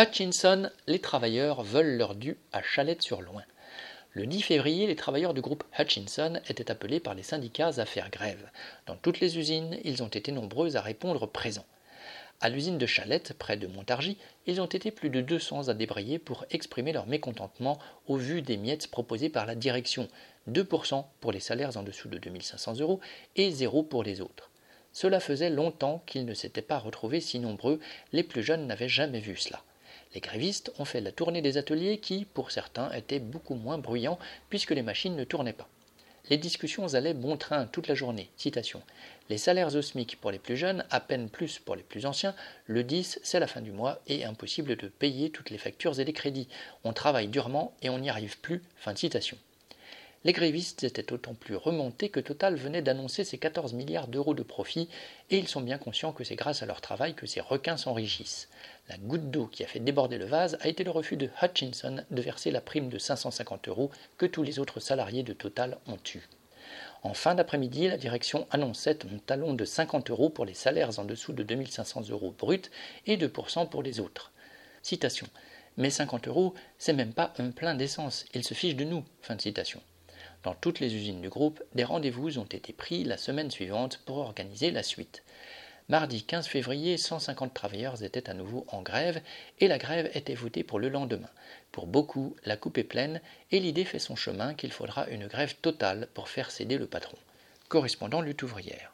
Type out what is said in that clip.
Hutchinson, les travailleurs veulent leur dû à Chalette-sur-Loing. Le 10 février, les travailleurs du groupe Hutchinson étaient appelés par les syndicats à faire grève. Dans toutes les usines, ils ont été nombreux à répondre présents. À l'usine de Chalette, près de Montargis, ils ont été plus de 200 à débrayer pour exprimer leur mécontentement au vu des miettes proposées par la direction 2% pour les salaires en dessous de 2500 euros et 0 pour les autres. Cela faisait longtemps qu'ils ne s'étaient pas retrouvés si nombreux, les plus jeunes n'avaient jamais vu cela. Les grévistes ont fait la tournée des ateliers qui, pour certains, étaient beaucoup moins bruyants puisque les machines ne tournaient pas. Les discussions allaient bon train toute la journée. Les salaires au SMIC pour les plus jeunes, à peine plus pour les plus anciens. Le 10, c'est la fin du mois et impossible de payer toutes les factures et les crédits. On travaille durement et on n'y arrive plus. Fin de citation. Les grévistes étaient autant plus remontés que Total venait d'annoncer ses 14 milliards d'euros de profit et ils sont bien conscients que c'est grâce à leur travail que ces requins s'enrichissent. La goutte d'eau qui a fait déborder le vase a été le refus de Hutchinson de verser la prime de 550 euros que tous les autres salariés de Total ont eue. En fin d'après-midi, la direction annonçait un talon de 50 euros pour les salaires en dessous de 2500 euros bruts et 2% pour les autres. Citation. Mais 50 euros, c'est même pas un plein d'essence, ils se fichent de nous. Dans toutes les usines du groupe, des rendez-vous ont été pris la semaine suivante pour organiser la suite. Mardi 15 février, 150 travailleurs étaient à nouveau en grève et la grève était votée pour le lendemain. Pour beaucoup, la coupe est pleine et l'idée fait son chemin qu'il faudra une grève totale pour faire céder le patron. Correspondant lutte ouvrière.